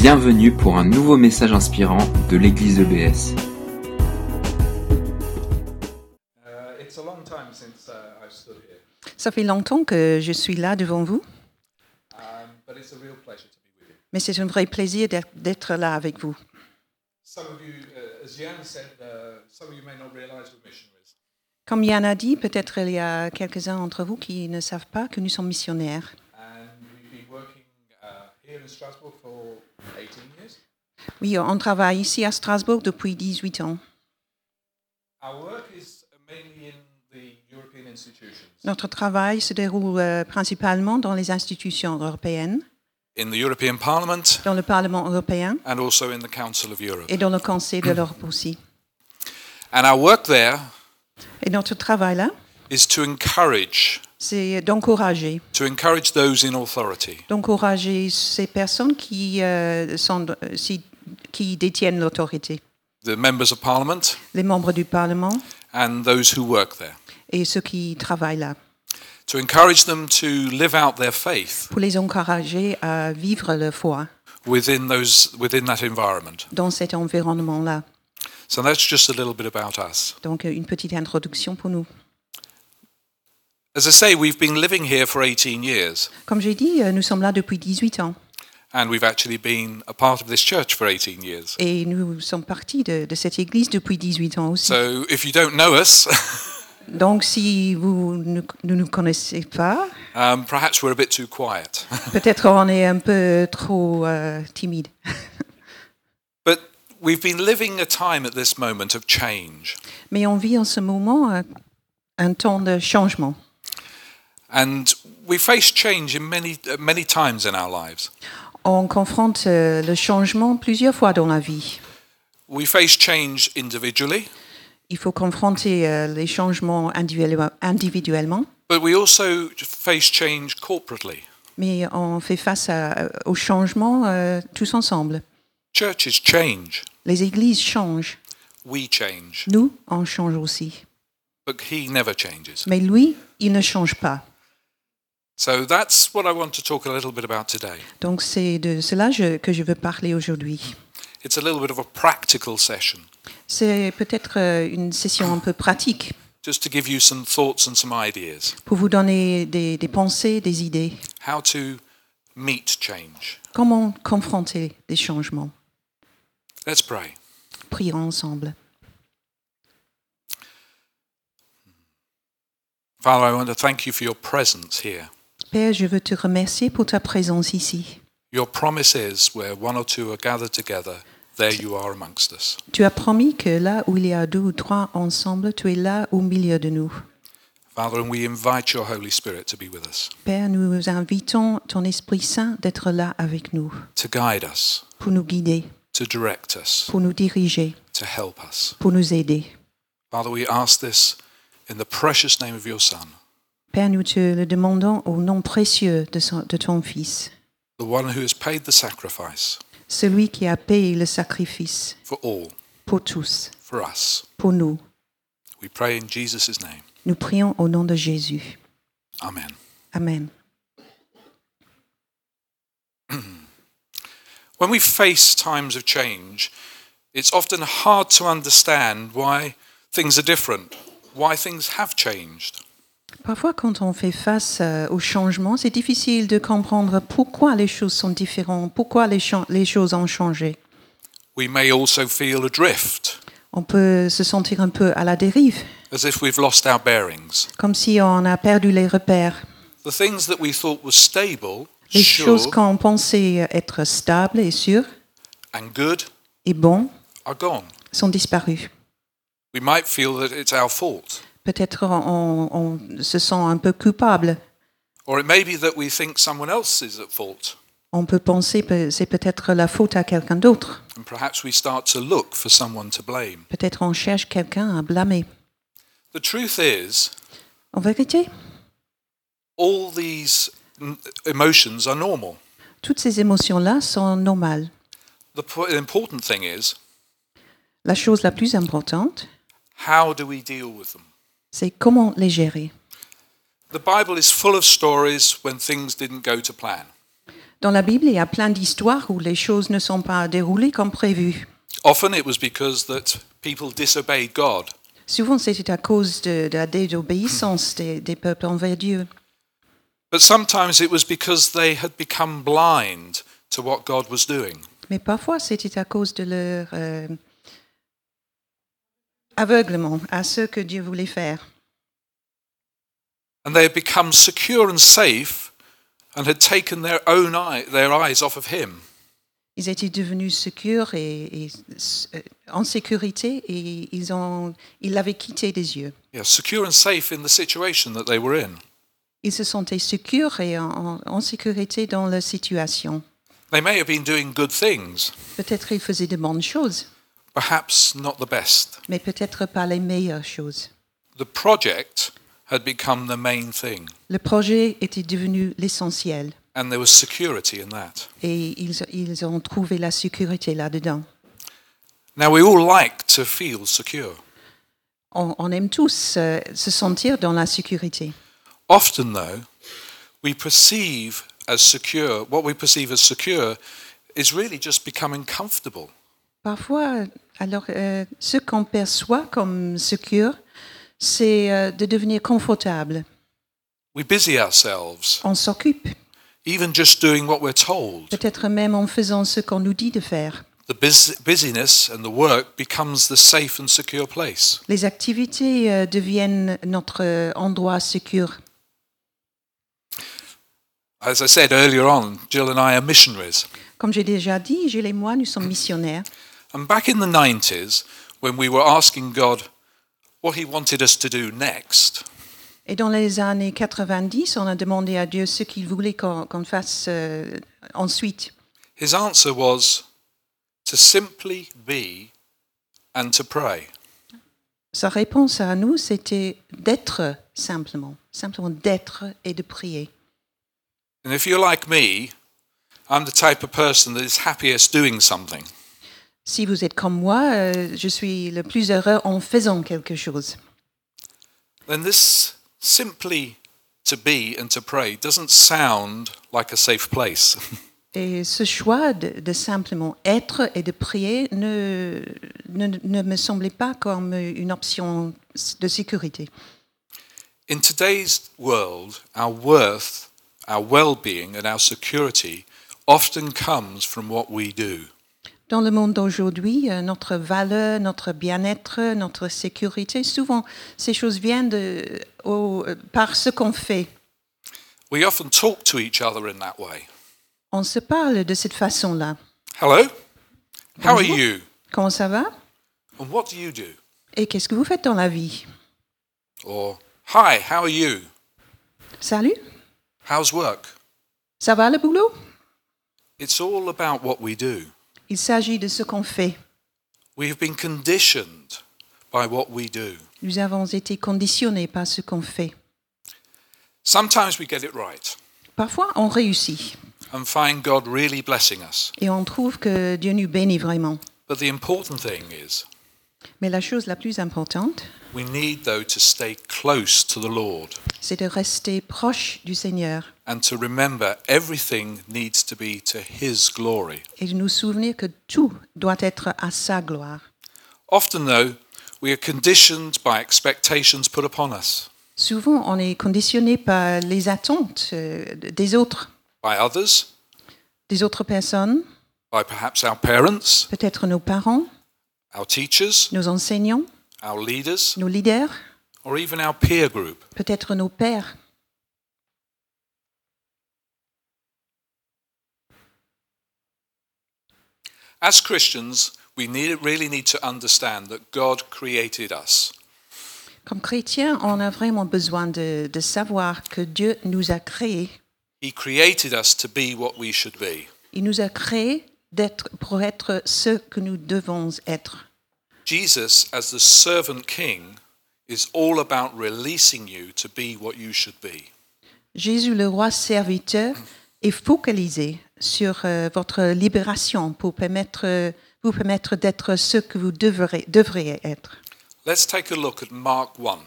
Bienvenue pour un nouveau message inspirant de l'église EBS. Uh, it's a long time since uh, I've stood here, Ça fait longtemps que je suis là devant vous, um, but it's a real pleasure to be with you. mais c'est un vrai plaisir d'être- là avec vous. Some of you, uh, as Jan said, uh, some of you may not realize we're missionaries. Comme Yann a dit, peut-être il y a quelques-uns d'entre vous qui ne savent pas que nous sommes missionnaires. And we've been working uh, here in Strasbourg for 18 years. Oui, on travaille ici à Strasbourg depuis 18 ans. Our work is mainly in the European institutions, Notre travail se déroule euh, principalement dans les institutions européennes, in the European Parliament dans le Parlement européen and also in the Council of Europe. et dans le Conseil de l'Europe aussi. And our work there Et notre travail là, is to encourage c'est d'encourager, to encourage those in authority, d'encourager ces personnes qui, euh, sont, euh, si- qui détiennent l'autorité, the members of Parliament les membres du Parlement and those who work there, et ceux qui travaillent là. to encourage them to live out their faith pour les encourager à vivre leur foi within those within that environment. dans cet environnement-là. So that's just a little bit about us. Donc, une petite introduction pour nous. As I say, we've been living here for 18 years, Comme j'ai dit, euh, nous sommes là depuis 18 ans and we've actually been a part of this church for 18 years. et nous sommes partis de, de cette église depuis 18 ans aussi. So if you don't know us, Donc, si vous ne ne nous connaissez pas, um, perhaps we're a bit too quiet. peut-être on est un peu trop euh, timide. But we've been living a time at this moment of change. Mais on vit en ce moment un temps de changement. And we face change in many, many times in our lives. On confronte euh, le changement plusieurs fois dans la vie. We face change individually, Il faut confronter euh, les changements individuellement- individuellement. but we also face change corporately. Mais on fait face à- au changement euh, tous ensemble. Churches change, Les églises changent. we change, Nous, on change aussi. but He never changes. Mais lui, il ne change pas. So that's what I want to talk a little bit about today. Donc c'est de cela je- que je veux parler aujourd'hui. It's a little bit of a practical session, C'est peut-être euh, une session un peu pratique just to give you some thoughts and some ideas. pour vous donner des, des pensées, des idées. How to meet change. Comment confronter des changements Let's pray. Prions ensemble. Father, I want to thank you for your presence here. Père, je veux te remercier pour ta présence ici. Your promise is where one or two are gathered together, there you are amongst us. Tu as promis que là où il y a deux ou trois ensemble, tu es là au milieu de nous. Father, and we invite your Holy Spirit to be with us, Père, nous invitons ton Esprit Saint d'être là avec nous, to guide us, pour nous guider, to direct us, pour nous diriger, to help us. pour nous aider. Father, we ask this in the precious name of your Son, Père, nous te le demandons au nom précieux de, son- de ton Fils, the one who has paid the sacrifice celui qui a payé le sacrifice for all, pour tous, for us. pour nous. We pray in Jesus' name. Nous prions au nom de Jésus. Amen. Amen. When we face times of change, it's often hard to understand why things are different, why things have changed. Parfois, quand on fait face euh, au changement, c'est difficile de comprendre pourquoi les choses sont différentes, pourquoi les, choses ont changé. We may also feel adrift, On peut se sentir un peu à la dérive, as if we've lost our bearings. comme si on a perdu les repères. The things that we thought were stable, Les choses qu'on pensait être stables et sûres and good et are gone. sont disparues. We might feel that it's our fault, Peut-être on, on se sent un peu coupable. or it may be that we think someone else is at fault, On peut penser que c'est peut-être la faute à quelqu'un d'autre. and perhaps we start to look for someone to blame. Peut-être on cherche quelqu'un à blâmer. The truth is, En vérité, all these emotions are normal. toutes ces émotions-là sont normales. The po- important thing is, La chose la plus importante, how do we deal with them? C'est comment les gérer. The Bible is full of stories when things didn't go to plan. Dans la Bible, il y a plein d'histoires où les choses ne sont pas déroulées comme prévu. Often it was because that people disobeyed God. Souvent, c'était à cause de, de la désobéissance des, des peuples envers Dieu. But sometimes it was because they had become blind to what God was doing. Mais parfois, c'était à cause de leur euh, aveuglement à ce que Dieu voulait faire. And they had become secure and safe and had taken their own eye, their eyes off of Him. Ils étaient devenus sûrs et, et, euh, en sécurité et ils, ont, ils l'avaient quitté des yeux. Yeah, secure and safe in the situation that they were in. Ils se sentaient sûrs et en, en sécurité dans leur situation. They may have been doing good things, Peut-être ils faisaient de bonnes choses, perhaps not the best. mais peut-être pas les meilleures choses. The project had become the main thing, Le projet était devenu l'essentiel and there was security in that. et ils, ils ont trouvé la sécurité là-dedans. Now, we all like to feel secure. On, on aime tous euh, se sentir dans la sécurité. Often, though, we perceive as secure, what we perceive as secure is really just becoming comfortable. Parfois, alors, euh, ce qu'on perçoit comme secure, c'est euh, de devenir confortable. We busy ourselves, On s'occupe, even just doing what we're told. peut-être même en faisant ce qu'on nous dit de faire. The bus- busyness and the work becomes the safe and secure place. Les activités euh, deviennent notre euh, endroit sûr. As I said earlier on, Jill and I are missionaries. Comme j'ai déjà dit, Gilles et moi, nous sommes missionnaires. And back in the 90s, when we were asking God what He wanted us to do next, Et dans les années 90, on a demandé à Dieu ce qu'il voulait qu'on qu'on fasse euh, ensuite. His answer was to simply be and to pray. Sa réponse à nous, c'était d'être simplement, simplement d'être et de prier. And if you're like me, I'm the type of person that is happiest doing something. Si vous êtes comme moi, euh, je suis le plus heureux en faisant quelque chose. Then this simply to be and to pray doesn't sound like a safe place. Et ce choix de, de simplement être et de prier ne, ne, ne me semblait pas comme une option de sécurité. In today's world, our worth, our well being, and our security often comes from what we do. Dans le monde d'aujourd'hui, euh, notre valeur, notre bien-être, notre sécurité, souvent, ces choses viennent de, au- euh, par ce qu'on fait. We often talk to each other in that way. On se parle de cette façon-là. Hello? How are you? Comment ça va? And what do you do? Et qu'est-ce que vous faites dans la vie? Or, hi, how are you? Salut How's work? Ça va le boulot? It's all about what we do. Il s'agit de ce qu'on fait. We have been conditioned by what we do. Nous avons été conditionnés par ce qu'on fait. Sometimes we get it right Parfois, on réussit and find God really blessing us. et on trouve que Dieu nous bénit vraiment. But the important thing is Mais la chose la plus importante, we need, though, to stay close to the Lord c'est de rester proche du Seigneur and to remember everything needs to be to His glory. et de nous souvenir que tout doit être à sa gloire. Often, though, we are conditioned by expectations put upon us Souvent, on est conditionné par les attentes euh, des autres, by others, des autres personnes, by perhaps our parents, peut-être nos parents, our teachers, nos enseignants, our leaders, nos leaders, or even our peer group. peut-être nos pères. As Christians, we need, really need to understand that God created us. Comme chrétiens, on a vraiment besoin de, de savoir que Dieu nous a créés. He created us to be what we should be. Il nous a créés d'être, pour être ce que nous devons être. Jesus, as the servant king, is all about releasing you to be what you should be. Jésus, le roi serviteur, est focalisé sur euh, votre libération pour permettre, euh, vous permettre d'être ce que vous devrez, devriez être. Let's take a look at Mark 1.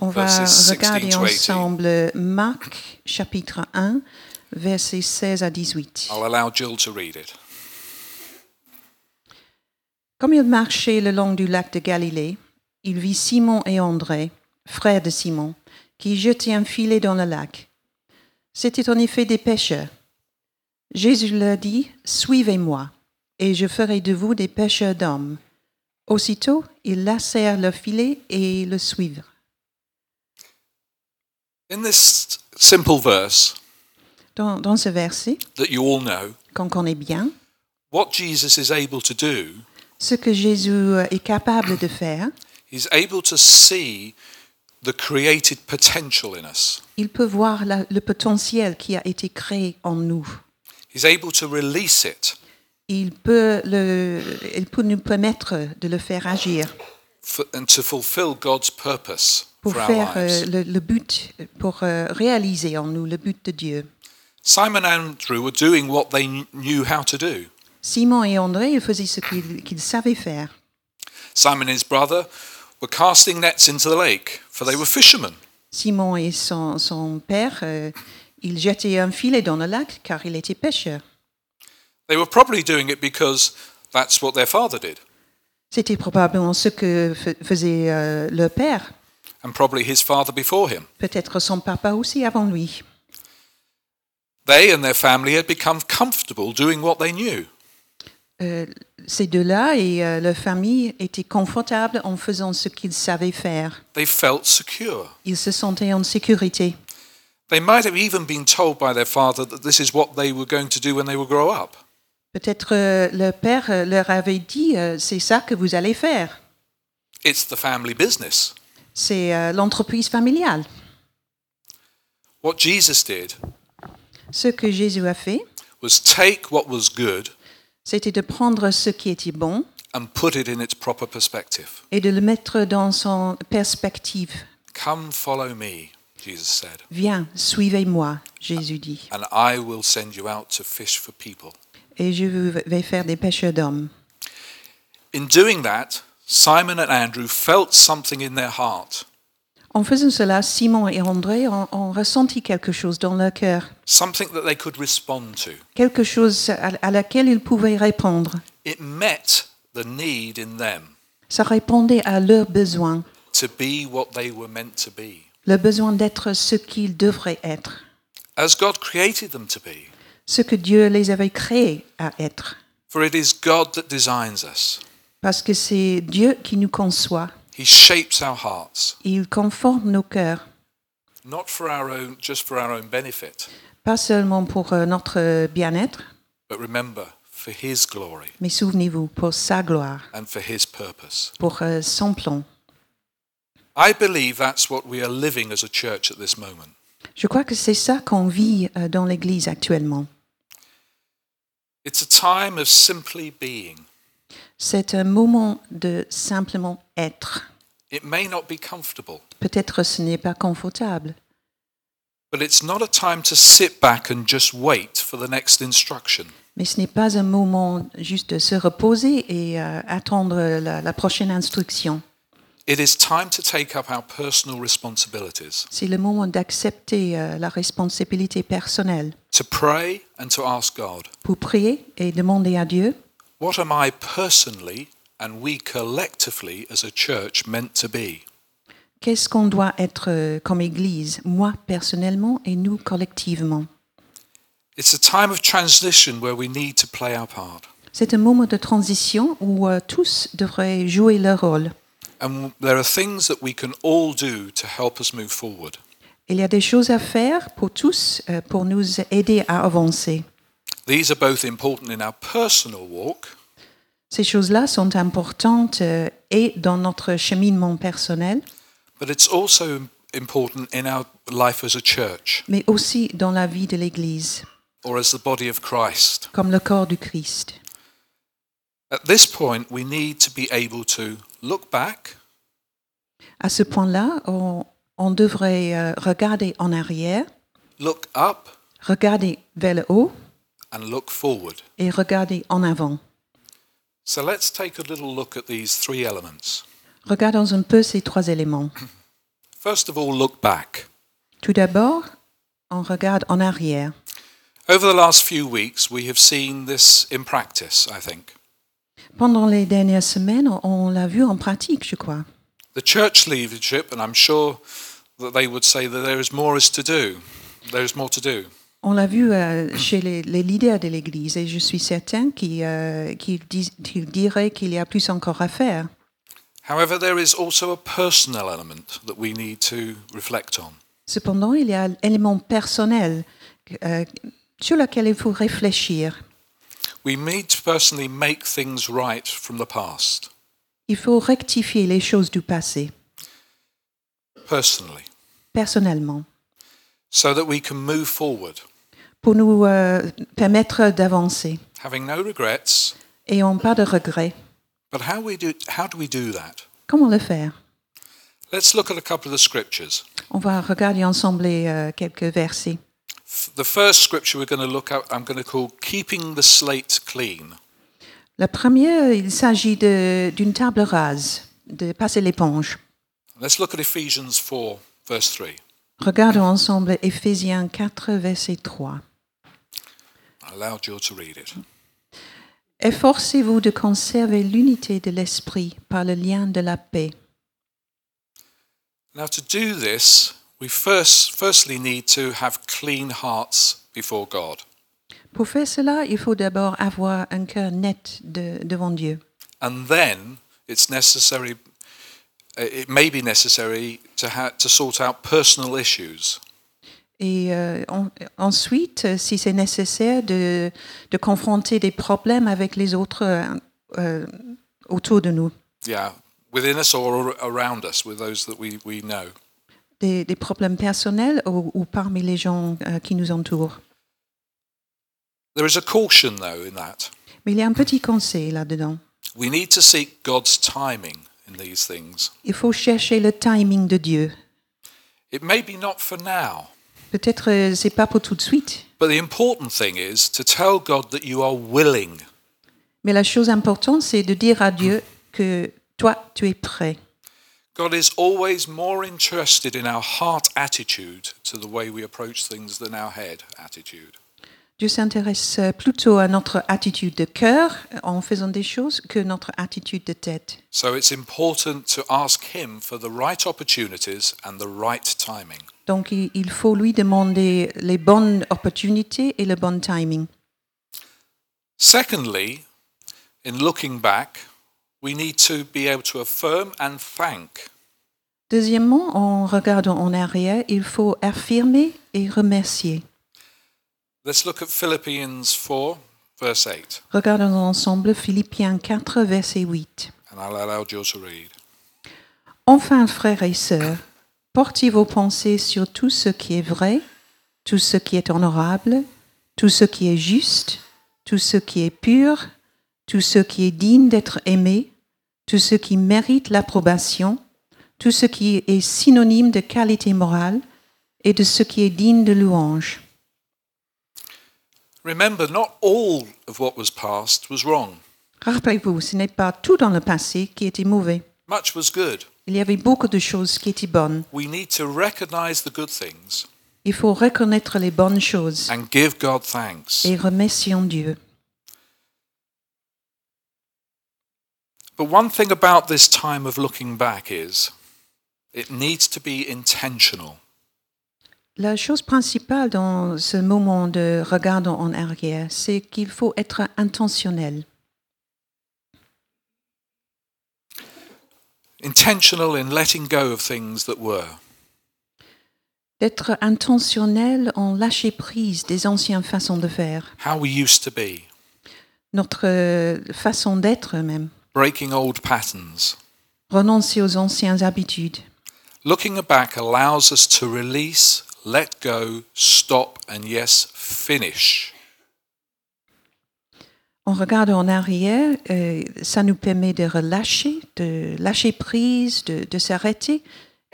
On va Verses 16 regarder to 18. ensemble Marc chapitre 1, versets 16 à 18. I'll allow Jill to read it. Comme il marchait le long du lac de Galilée, il vit Simon et André, frères de Simon, qui jetaient un filet dans le lac. C'étaient en effet des pêcheurs. Jésus leur dit, Suivez-moi, et je ferai de vous des pêcheurs d'hommes. Aussitôt, ils lassèrent leur filet et le suivirent. In this simple verse Dans, dans ce verset, that you all know, qu'on connaît bien, what Jesus is able to do, ce que Jésus est capable de faire, he's able to see the created potential in us. il peut voir la- le potentiel qui a été créé en nous. He's able to release it il peut, le, il peut nous permettre de le faire agir for, and to fulfill God's purpose pour for our faire euh, lives. le, le but, pour euh, réaliser en nous le but de Dieu. Simon and Andrew were doing what they kn- knew how to do. Simon et André, faisaient ce qu'ils qu'ils savaient faire. Simon and his brother were casting nets into the lake, for they were fishermen. Simon et son, son père, euh, ils jetaient un filet dans le lac car il était pêcheur. They were probably doing it because that's what their father did, C'était probablement ce que fa- faisait euh, leur père, and probably his father before him. peut-être son papa aussi avant lui. They and their family had become comfortable doing what they knew. Euh, ces deux-là et euh, leur famille étaient confortables en faisant ce qu'ils savaient faire. They felt secure. Ils se sentaient en sécurité. They might have even been told by their father that this is what they were going to do when they would grow up. Peut-être euh, leur père euh, leur avait dit, euh, c'est ça que vous allez faire. It's the family business. C'est euh, l'entreprise familiale. What Jesus did Ce que Jésus a fait, was take what was good c'était de prendre ce qui était bon and put it in its proper perspective. et de le mettre dans son perspective. Come follow me, Jesus said, Viens, suivez-moi, Jésus dit, and I will send you out to fish for people. et je vais faire des pêcheurs d'hommes. In doing that, Simon and Andrew felt something in their heart, En faisant cela, Simon et André ont, ont ressenti quelque chose dans leur cœur, something that they could respond to. quelque chose à, à laquelle ils pouvaient répondre. It met the need in them Ça répondait à leurs besoins, to be what they were meant to be, le besoin d'être ce qu'ils devraient être, as God created them to be. ce que Dieu les avait créés à être. For it is God that designs us. Parce que c'est Dieu qui nous conçoit. He shapes our hearts, Il conforme nos cœurs, not for our own, just for our own benefit, pas seulement pour euh, notre bien-être, but remember, for His glory mais souvenez-vous, pour sa gloire, and for His purpose. pour euh, son plan. I believe that's what we are living as a church at this moment. Je crois que c'est ça qu'on vit euh, dans l'Église actuellement. It's a time of simply being. C'est un moment de simplement être. It may not be comfortable, Peut-être ce n'est pas confortable, but it's not a time to sit back and just wait for the next instruction. mais ce n'est pas un moment juste de se reposer et euh, attendre la, la prochaine instruction. C'est le moment d'accepter euh, la responsabilité personnelle to pray and to ask God, pour prier et demander à Dieu what am I personally and we collectively as a church meant to be? qu'est-ce qu'on doit être euh, comme Église, moi personnellement et nous collectivement? It's a time of transition where we need to play our part. C'est un moment de transition où euh, tous devraient jouer leur rôle. And there are things that we can all do to help us move forward. Il y a des choses à faire pour tous euh, pour nous aider à avancer. These are both important in our personal walk, Ces choses-là sont importantes euh, et dans notre cheminement personnel, but it's also important in our life as a church mais aussi dans la vie de l'Église, or as the body of Christ. comme le corps du Christ. At this point, we need to be able to look back À ce point-là, on, on devrait euh, regarder en arrière, look up regarder vers le haut and look forward. et regarder en avant. So let's take a little look at these three elements. Regardons un peu ces trois éléments. First of all, look back. Tout d'abord, on regarde en arrière. Over the last few weeks, we have seen this in practice, I think. Pendant les dernières semaines, on l'a vu en pratique, je crois. The church leadership, and I'm sure that they would say that there is more is to do. There is more to do. On l'a vu euh, chez les, les leaders de l'Église et je suis certain qu'ils euh, dis- qu'ils diraient qu'il y a plus encore à faire. However, there is also a personal element that we need to reflect on. Cependant, il y a l'élément personnel euh, sur lequel il faut réfléchir. We need to personally make things right from the past, Il faut rectifier les choses du passé, personally, personnellement, so that we can move forward, pour nous euh, permettre d'avancer. having no regrets. Et on pas de regrets. But how, we do, how do we do that? Comment le faire? Let's look at a couple of the scriptures. On va regarder ensemble euh, quelques versets. The first scripture we're going to look at, I'm going to call Keeping the Slate Clean. La première, il s'agit d'une table rase, de passer l'éponge. Let's look at Ephesians 4, verse 3. Regardons ensemble Éphésiens 4, verset 3. I allowed you to read it. Efforcez-vous de conserver l'unité de l'esprit par le lien de la paix. Now, to do this, we first, firstly need to have clean hearts before God. Pour faire cela, il faut d'abord avoir un cœur net de- devant Dieu. And then it's necessary, uh, it may be necessary to, ha- to sort out personal issues. Et euh, en- ensuite, euh, si c'est nécessaire, de, de confronter des problèmes avec les autres euh, euh, autour de nous, Yeah, within us or ar- around us, with those that we, we know. Des, des problèmes personnels ou, ou parmi les gens euh, qui nous entourent? There is a caution, though, in that. Mais il y a un petit conseil là-dedans. We need to seek God's timing in these things. Il faut chercher le timing de Dieu. It may be not for now, Peut-être euh, c'est pas pour tout de suite, but the important thing is to tell God that you are willing. mais la chose importante, c'est de dire à Dieu que toi, tu es prêt. God is always more interested in our heart attitude to the way we approach things than our head attitude. Dieu s'intéresse plutôt à notre attitude de cœur en faisant des choses que notre attitude de tête. So it's important to ask Him for the right opportunities and the right timing. Donc il faut lui demander les bonnes opportunités et le bon timing. Secondly, in looking back, we need to be able to affirm and thank. Deuxièmement, en regardant en arrière, il faut affirmer et remercier. Let's look at Philippians 4, verse 8, Regardons ensemble Philippiens 4, verset 8. and I'll allow you to read. Enfin, frères et sœurs, portez vos pensées sur tout ce qui est vrai, tout ce qui est honorable, tout ce qui est juste, tout ce qui est pur, tout ce qui est digne d'être aimé, tout ce qui mérite l'approbation, tout ce qui est synonyme de qualité morale et de ce qui est digne de louange. Remember, not all of what was past was wrong. Rappelez-vous, ce n'est pas tout dans le passé qui était mauvais. Much was good. Il y avait beaucoup de choses qui étaient bonnes. We need to recognize the good things Il faut reconnaître les bonnes choses and give God thanks. et remercions Dieu. But one thing about this time of looking back is it needs to be intentional. La chose principale dans ce moment de regard en arrière, c'est qu'il faut être intentionnel. Intentional in letting go of things that were. D'être intentionnel en lâcher prise des anciennes façons de faire, how we used to be, notre euh, façon d'être même, breaking old patterns. renoncer aux anciennes habitudes. Looking back allows us to release, let go, stop, and yes, finish. En regardant en arrière, euh, ça nous permet de relâcher, de lâcher prise, de, de s'arrêter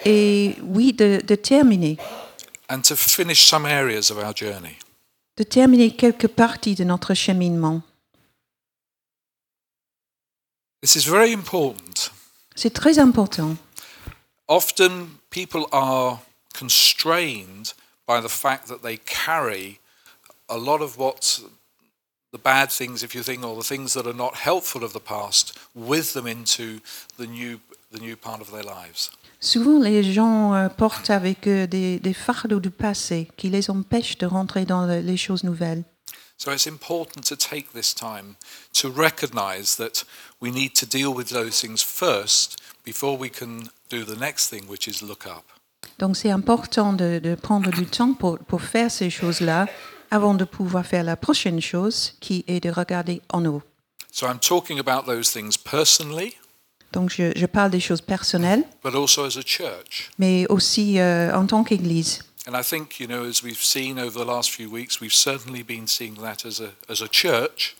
et oui, de, de terminer, And to finish some areas of our journey. de terminer quelques parties de notre cheminement. This is very important. C'est très important. Often people are constrained by the fact that they carry a lot of what the bad things, if you think, or the things that are not helpful of the past, with them into the new, the new part of their lives. Souvent, les gens euh, portent avec eux des, des fardeaux du passé qui les empêchent de rentrer dans le- les choses nouvelles. So it's important to take this time to recognize that we need to deal with those things first before we can do the next thing, which is look up. Donc, c'est important de, de prendre du temps pour, pour faire ces choses-là avant de pouvoir faire la prochaine chose qui est de regarder en haut. So I'm talking about those things personally, Donc, je, je parle des choses personnelles, but also as a church. mais aussi euh, en tant qu'Église. And I think, you know, as we've seen over the last few weeks, we've certainly been seeing that as a, as a church,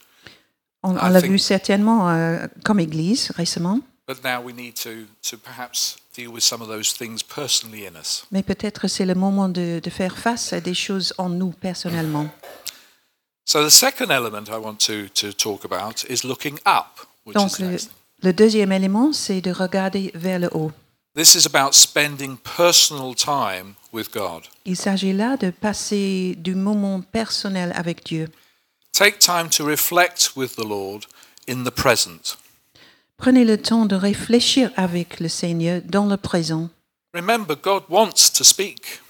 On, I on l'a think- vu certainement euh, comme Église récemment, but now we need to, to perhaps deal with some of those things personally in us. mais peut-être c'est le moment de, de faire face à des choses en nous personnellement. So the second element I want to, to talk about is looking up, which Donc, le, next le deuxième élément, c'est de regarder vers le haut. This is about spending personal time with God. Il s'agit là de passer du moment personnel avec Dieu. Take time to reflect with the Lord in the present. Prenez le temps de réfléchir avec le Seigneur dans le présent. Remember, God wants to speak.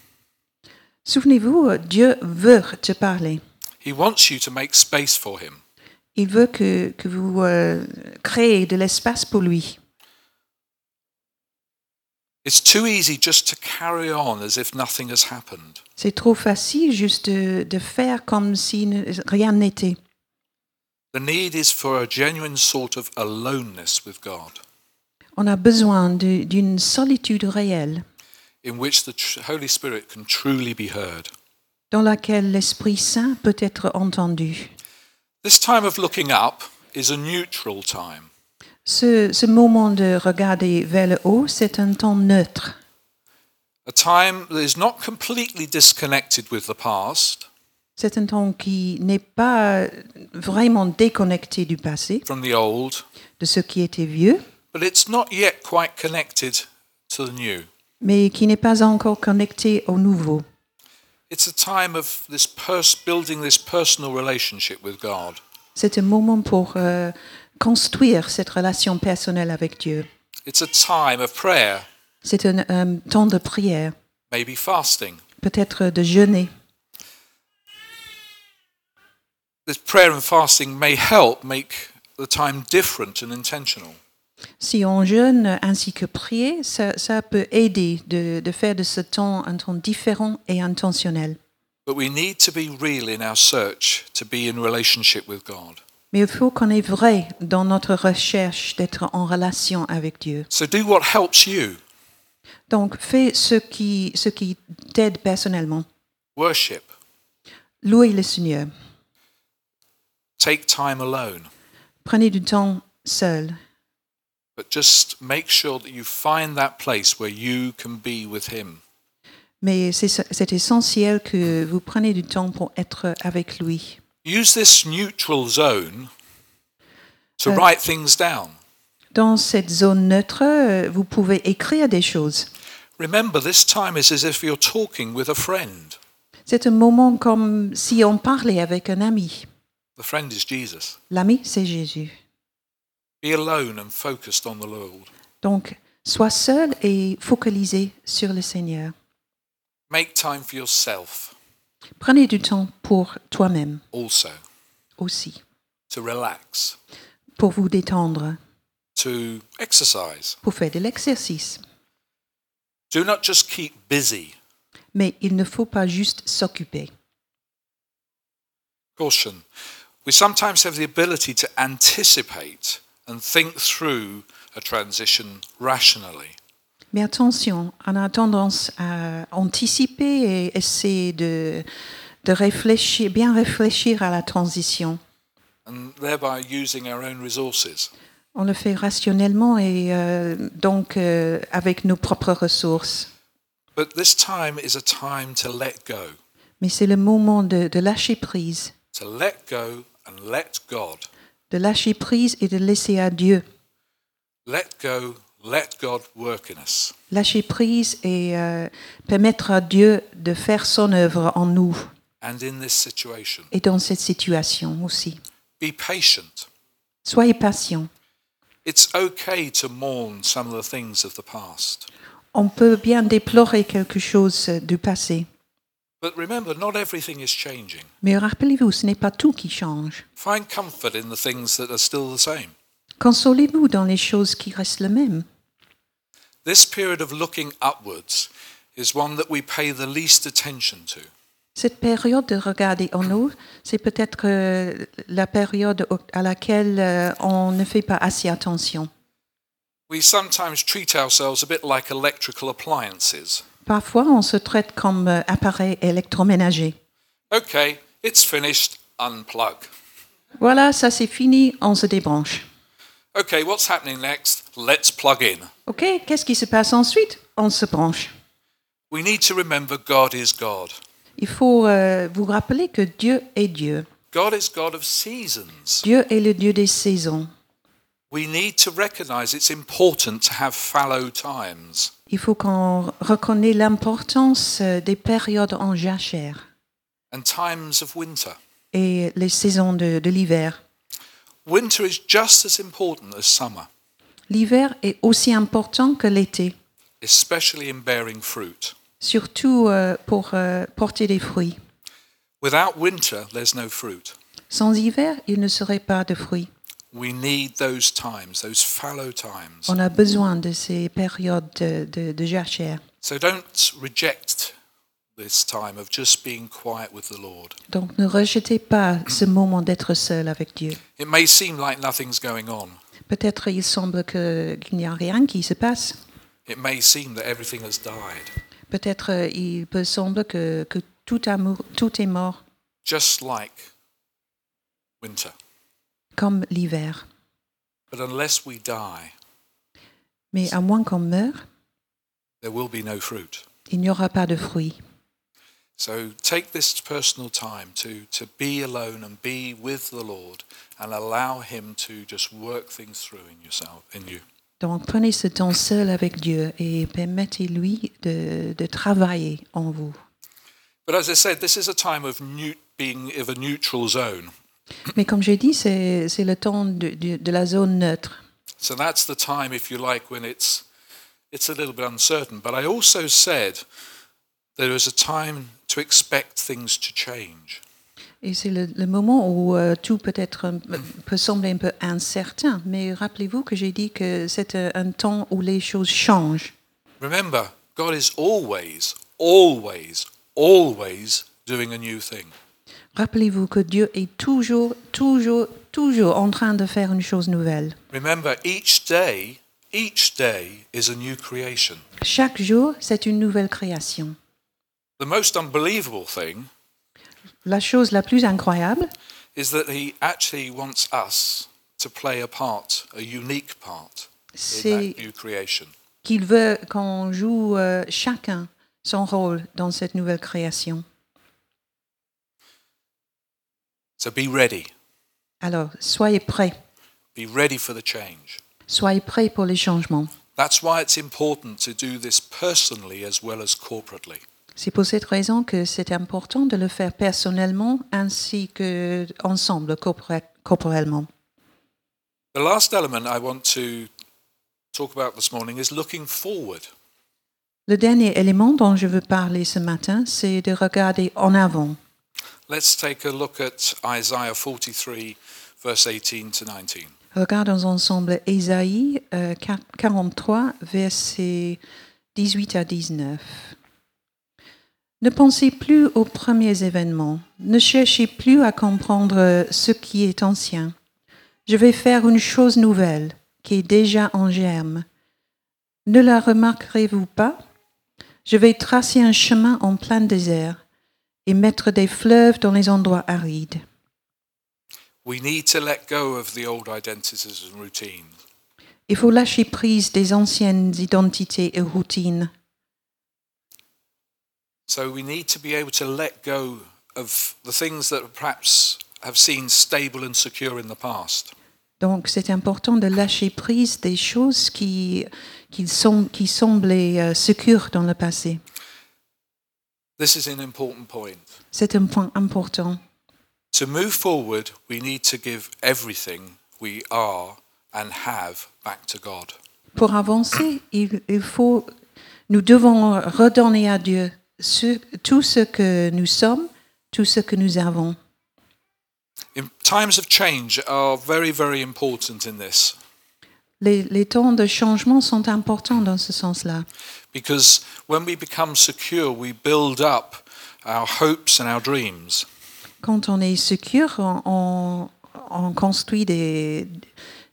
Souvenez-vous, Dieu veut te parler. He wants you to make space for Him. Il veut que, que vous euh, créez de l'espace pour lui. It's too easy just to carry on as if nothing has happened. C'est trop facile juste de, de faire comme si ne- rien n'était. The need is for a genuine sort of aloneness with God, On a besoin de- d'une solitude réelle in which the tr- Holy Spirit can truly be heard. dans laquelle l'Esprit Saint peut être entendu. This time of looking up is a neutral time. Ce, ce moment de regarder vers le haut, c'est un temps neutre. A time that is not completely disconnected with the past, C'est un temps qui n'est pas vraiment déconnecté du passé, from the old, de ce qui était vieux, but it's not yet quite connected to the new. mais qui n'est pas encore connecté au nouveau. It's a time of this pers- building this personal relationship with God. C'est un moment pour euh, construire cette relation personnelle avec Dieu. It's a time of prayer, C'est un temps de prière, maybe fasting. peut-être de jeûner. This prayer and fasting may help make the time different and intentional. Si on jeûne ainsi que prier, ça, ça peut aider de, de faire de ce temps un temps différent et intentionnel. But we need to be real in our search to be in relationship with God. Mais il faut qu'on est vrai dans notre recherche d'être en relation avec Dieu. So do what helps you. Donc, fais ce qui, ce qui t'aide personnellement. Worship. Louez le Seigneur. Take time alone. Prenez du temps seul. But just make sure that you find that place where you can be with Him. Mais c'est essentiel que vous preniez du temps pour être avec lui. Use this neutral zone to Uh, write things down. Dans cette zone neutre, euh, vous pouvez écrire des choses. Remember, this time is as if you're talking with a friend. C'est un moment comme si on parlait avec un ami. The friend is Jesus. L'ami, c'est Jésus. Be alone and focused on the Lord. Donc, sois seul et focalisé sur le Seigneur. Make time for yourself Prenez du temps pour toi-même also aussi, to relax, pour vous détendre, to exercise. pour faire de l'exercice. Do not just keep busy. Mais il ne faut pas juste s'occuper. Caution. We sometimes have the ability to anticipate and think through a transition rationally. Mais attention, on a tendance à anticiper et essayer de, de réfléchir, bien réfléchir à la transition. and thereby using our own resources. On le fait rationnellement et euh, donc euh, avec nos propres ressources. But this time is a time to let go, Mais c'est le moment de, de lâcher prise, to let go and let God. de lâcher prise et de laisser à Dieu. Let go, Let God work in us. Lâcher prise et euh, permettre à Dieu de faire son œuvre en nous And in this situation, et dans cette situation aussi. be patient. Soyez patient. It's okay to mourn some of the things of the past. On peut bien déplorer quelque chose du passé, But remember, not everything is changing. mais rappelez-vous, ce n'est pas tout qui change. Find comfort in the things that are still the same. Consolez-vous dans les choses qui restent les mêmes. This period of looking upwards is one that we pay the least attention to. Cette période de regarder en haut, c'est peut-être euh, la période à laquelle euh, on ne fait pas assez attention. We sometimes treat ourselves a bit like electrical appliances. Parfois, on se traite comme euh, appareil électroménager. Okay, it's finished, unplug. Voilà, ça c'est fini, on se débranche. Okay, what's happening next? Let's plug in. OK, qu'est-ce qui se passe ensuite? On se branche. We need to remember God is God. Il faut euh, vous rappeler que Dieu est Dieu. God is God of seasons. Dieu est le Dieu des saisons. We need to recognize it's important to have fallow times. Il faut qu'on reconnaisse l'importance euh, des périodes en jachère and times of winter. et les saisons de, de l'hiver. L'hiver est aussi important que l'été, especially in bearing fruit. surtout euh, pour euh, porter des fruits. Without winter, there's no fruit. Sans hiver, il ne serait pas de fruits. We need those times, those fallow times. On a besoin de ces périodes de, de, de jachère. So don't reject Donc ne rejetez pas ce moment d'être seul avec Dieu. It may seem like nothing's going on. Peut-être il semble qu'il n'y a rien qui se passe. It may seem that everything has died, Peut-être euh, il peut sembler que, que tout, amour, tout est mort, just like winter. comme l'hiver. But unless we die, Mais à moins qu'on meure, there will be no fruit. il n'y aura pas de fruits. So take this personal time to, to be alone and be with the Lord and allow Him to just work things through in yourself in you. Donc prenez ce temps seul avec Dieu et permettez-lui de, de travailler en vous. But as I said, this is a time of new, being of a neutral zone. Mais comme j'ai dit, c'est c'est le temps de, de- de la zone neutre. So that's the time, if you like, when it's it's a little bit uncertain. But I also said there is a time to expect things to change. Et c'est le, le moment où euh, tout peut, être, peut sembler un peu incertain. Mais rappelez-vous que j'ai dit que c'est euh, un temps où les choses changent. Remember, God is always, always, always doing a new thing. Rappelez-vous que Dieu est toujours, toujours, toujours en train de faire une chose nouvelle. Remember, each day, each day is a new creation. Chaque jour, c'est une nouvelle création. The most unbelievable thing La chose la plus incroyable, is that He actually wants us to play a part, a unique part in that new creation. qu'il veut qu'on joue euh, chacun son rôle dans cette nouvelle création. So be ready. Alors, soyez prêts. Be ready for the change. Soyez prêts pour les changements. That's why it's important to do this personally as well as corporately. C'est pour cette raison que c'est important de le faire personnellement ainsi que ensemble, corporellement. The last element I want to talk about this morning is looking forward. Le dernier élément dont je veux parler ce matin, c'est de regarder en avant. Let's take a look at Isaiah 43, verse 18 to 19. Regardons ensemble Ésaïe euh, 43, versets 18 à 19. Ne pensez plus aux premiers événements, ne cherchez plus à comprendre ce qui est ancien. Je vais faire une chose nouvelle qui est déjà en germe. Ne la remarquerez-vous pas? Je vais tracer un chemin en plein désert et mettre des fleuves dans les endroits arides. We need to let go of the old identities and routines. Il faut lâcher prise des anciennes identités et routines. So we need to be able to let go of the things that perhaps have seemed stable and secure in the past. Donc c'est important de lâcher prise des choses qui, qui, sont, qui semblaient euh, sécures dans le passé. This is an important point. C'est un point important. To move forward, we need to give everything we are and have back to God. Pour avancer, il, il faut, nous devons redonner à Dieu ce- tout ce que nous sommes, tout ce que nous avons. Times of change are very, very important in this Les, les temps de changement sont importants dans ce sens-là. because when we become secure, we build up our hopes and our dreams. Quand on est sûr, on, on- on construit des,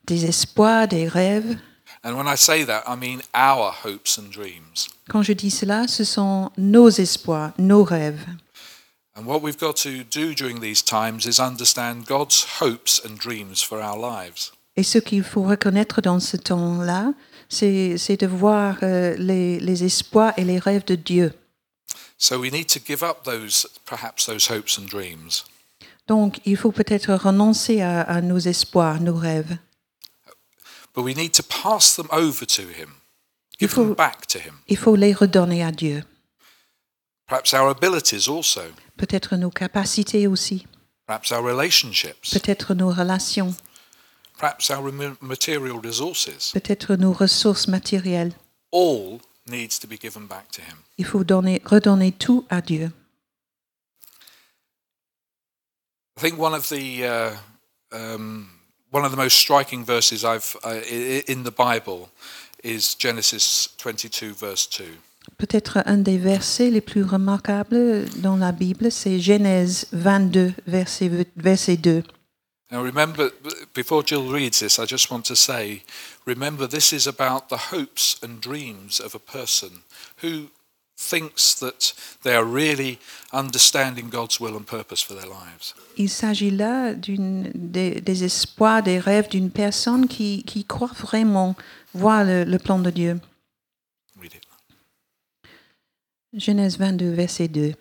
des espoirs, des rêves. And when I say that, I mean our hopes and dreams. Quand je dis cela, ce sont nos espoirs, nos rêves. And what we've got to do during these times is understand God's hopes and dreams for our lives. Et ce qu'il faut reconnaître dans ce temps-là, c'est de voir euh, les, les espoirs et les rêves de Dieu. So we need to give up those, perhaps those hopes and dreams. Donc, il faut peut-être renoncer à, à nos espoirs, nos rêves. But we need to pass them over to Him, give faut- them back to Him. Il faut les redonner à Dieu. Perhaps our abilities also, Peut-être nos capacités aussi, perhaps our relationships, peut-être nos relations, perhaps our rem- material resources. peut-être nos ressources matérielles. All needs to be given back to Him. Il faut donner, redonner tout à Dieu. I think one of the uh, um, one of the most striking verses I've uh, in the Bible is Genesis 22, verse 2. Peut-être un des versets les plus remarquables dans la Bible, c'est Genèse 22, verset, verset 2. Now, remember, before Jill reads this, I just want to say, remember, this is about the hopes and dreams of a person who thinks that they are really understanding God's will and purpose for their lives. Il s'agit là d'une- des, des espoirs, des rêves d'une personne qui, qui croit vraiment voir le, le plan de Dieu. Genèse 22, verset 2.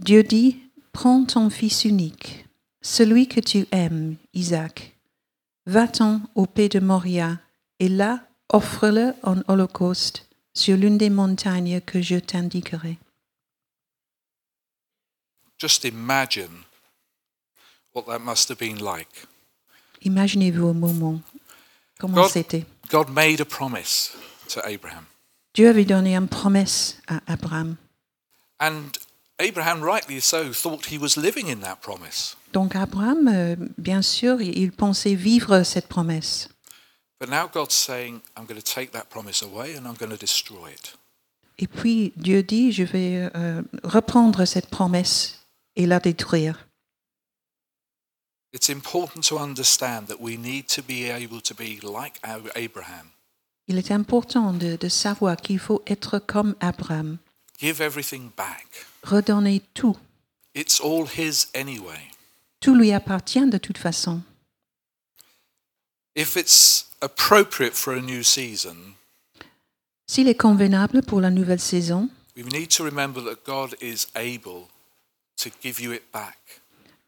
Dieu dit, prends ton fils unique, celui que tu aimes, Isaac, va-t'en au pays de Moria, et là, offre-le en holocauste sur l'une des montagnes que je t'indiquerai. Just imagine what that must have been like. Imaginez-vous au moment comment c'était. God made a promise to Abraham. Dieu avait donné une promesse à Abraham. And Abraham, rightly so, thought he was living in that promise. Donc Abraham, euh, bien sûr, il pensait vivre cette promesse. But now God's saying, I'm going to take that promise away and I'm going to destroy it. Et puis Dieu dit, je vais euh, reprendre cette promesse et la détruire. It's important to understand that we need to be able to be like our Abraham. Il est important de, de savoir qu'il faut être comme Abraham, Give everything back. redonner tout. It's all his anyway. Tout lui appartient de toute façon. If it's appropriate for a new season, S'il est convenable pour la nouvelle saison, we need to remember that God is able to give you it back.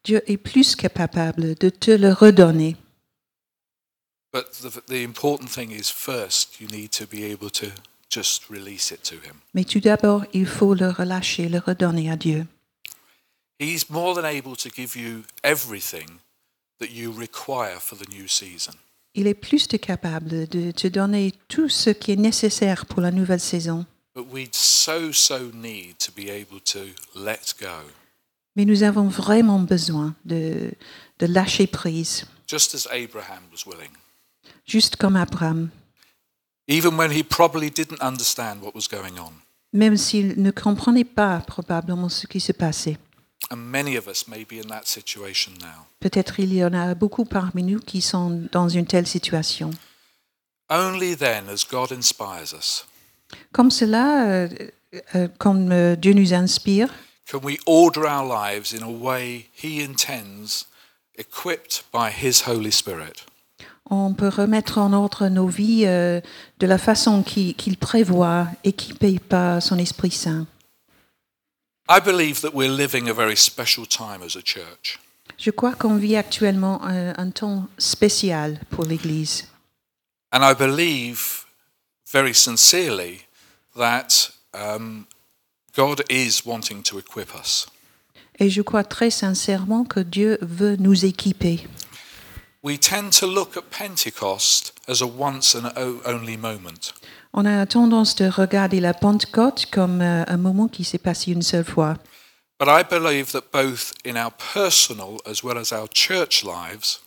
Dieu est plus que capable de te le redonner. But the, the important thing is first, you need to be able to just release it to him. Mais tout d'abord, il faut le relâcher, le redonner à Dieu. He's more than able to give you everything that you require for the new season. Il est plus que capable de te donner tout ce qui est nécessaire pour la nouvelle saison. But we so, so need to be able to let go. Mais nous avons vraiment besoin de, de lâcher prise, just as Abraham was willing, juste comme Abraham, even when he probably didn't understand what was going on. même s'il ne comprenait pas probablement ce qui se passait. And many of us may be in that situation now. Peut-être il y en a beaucoup parmi nous qui sont dans une telle situation. Only then, as God inspires us, Comme cela, euh, euh, comme euh, Dieu nous inspire, can we order our lives in a way He intends, equipped by His Holy Spirit. on peut remettre en ordre nos vies euh, de la façon qui- qu'il prévoit, équipé par son Esprit Saint. I believe that we're living a very special time as a church. Je crois qu'on vit actuellement un, un temps spécial pour l'Église. And I believe very sincerely that um, God is wanting to equip us. Et je crois très sincèrement que Dieu veut nous équiper. We tend to look at Pentecost as a once and only moment. On a tendance de regarder la Pentecôte comme euh, un moment qui s'est passé une seule fois. But I believe that both in our personal as well as our church lives,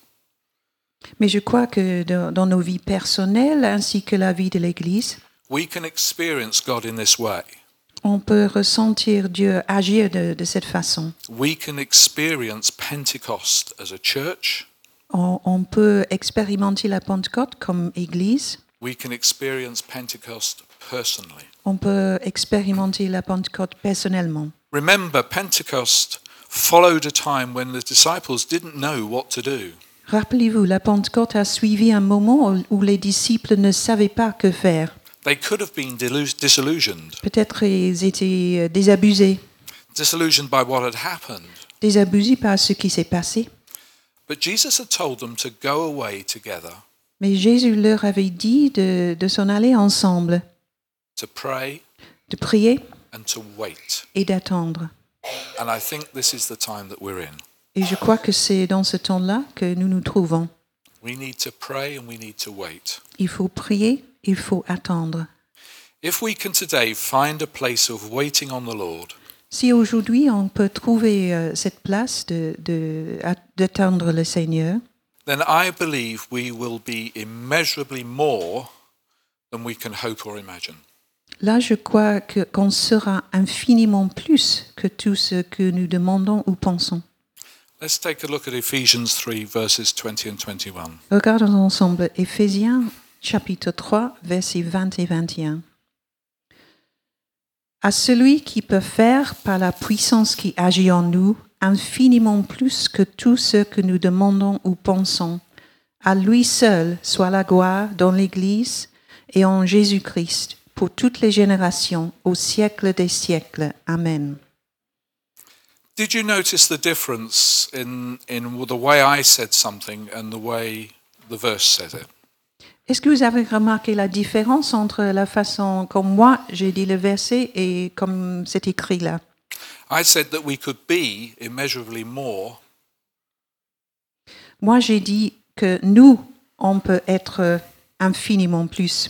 Mais je crois que dans, dans nos vies personnelles ainsi que la vie de l'Église, we can experience God in this way. On peut ressentir Dieu agir de, de cette façon. We can experience Pentecost as a church. On, on peut expérimenter la Pentecôte comme Église. We can experience Pentecost personally. On peut expérimenter la Pentecôte personnellement. Remember, Pentecost followed a time when the disciples didn't know what to do. Rappelez-vous, la Pentecôte a suivi un moment où- où les disciples ne savaient pas que faire. They could have been delu- disillusioned, Peut-être ils étaient euh, désabusés, disillusioned by what had happened. désabusés par ce qui s'est passé. But Jesus had told them to go away together Mais Jésus leur avait dit de, de s'en aller ensemble, to pray de prier and to wait. et d'attendre. And I think this is the time that we're in. Et je crois que c'est dans ce temps-là que nous nous trouvons. We need to pray and we need to wait. Il faut prier, il faut attendre. If we can today find a place of waiting on the Lord, Si aujourd'hui on peut trouver euh, cette place de- de- à- d'attendre le Seigneur, then I believe we will be immeasurably more than we can hope or imagine. là je crois que- qu'on sera infiniment plus que tout ce que nous demandons ou pensons. Let's take a look at Ephesians 3, verses 20 and 21. Regardons ensemble Éphésiens chapitre 3, versets 20 et 21. À celui qui peut faire par la puissance qui agit en nous infiniment plus que tout ce que nous demandons ou pensons, à lui seul soit la gloire dans l'Église et en Jésus-Christ pour toutes les générations, au siècle des siècles. Amen. Did you notice the difference in, in the way I said something and the way the verse said it? Est-ce que vous avez remarqué la différence entre la façon comme moi j'ai dit le verset et comme c'est écrit là? I said that we could be immeasurably more, Moi j'ai dit que nous, on peut être infiniment plus.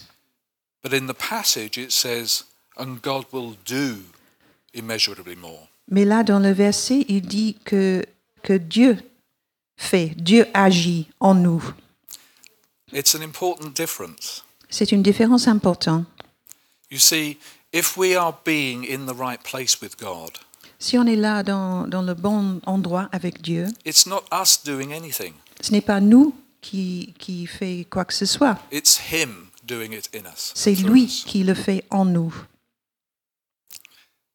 but in the passage it says, and God will do immeasurably more. Mais là dans le verset, il dit que, que Dieu fait, Dieu agit en nous. It's an important difference. C'est une différence importante. You see, if we are being in the right place with God, Si on est là dans, dans le bon endroit avec Dieu, it's not us doing anything, ce n'est pas nous qui, qui fait quoi que ce soit. it's Him doing it in us. C'est lui us. qui le fait en nous.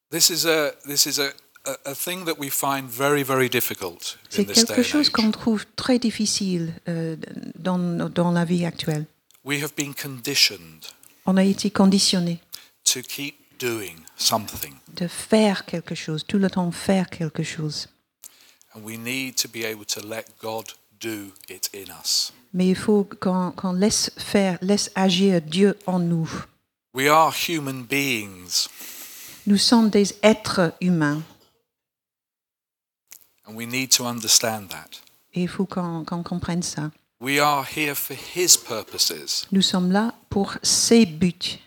This is a this is a, a, a thing that we find very very difficult in C'est quelque chose qu'on trouve très difficile euh, dans, dans la vie actuelle. We have been conditioned On a été conditionné to keep doing something, de faire quelque chose, tout le temps faire quelque chose. and we need to be able to let God do it in us. Mais il faut qu'on qu'on laisse faire, laisse agir Dieu en nous. We are human beings, Nous sommes des êtres humains and we need to understand that. et il faut qu'on qu'on comprenne ça. We are here for His purposes. Nous sommes là pour ses buts.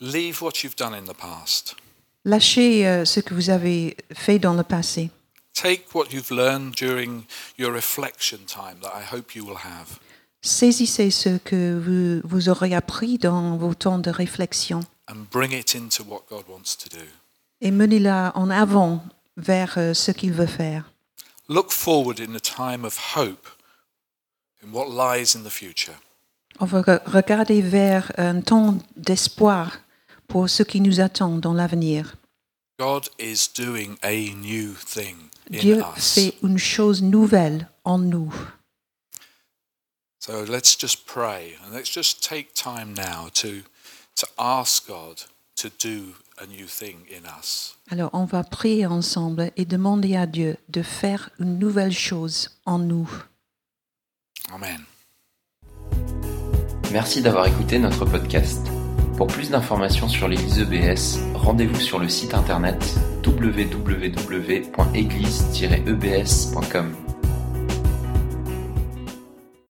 Leave what you've done in the past. Lâchez euh, ce que vous avez fait dans le passé. Take what you've learned during your reflection time that I hope you will have. Saisissez ce que vous, vous aurez appris dans vos temps de réflexion and bring it into what God wants to do. et menez-la en avant vers euh, ce qu'il veut faire. Look forward in a time of hope in what lies in the future. On va re- regarder vers un temps d'espoir pour ce qui nous attend dans l'avenir. God is doing a new thing in Dieu us. fait une chose nouvelle en nous. So let's just pray and let's just take time now to, to ask God to do a new thing in us. Alors on va prier ensemble et demander à Dieu de faire une nouvelle chose en nous. Amen. Merci d'avoir écouté notre podcast. Pour plus d'informations sur l'Église EBS, rendez-vous sur le site internet www.église-ebs.com.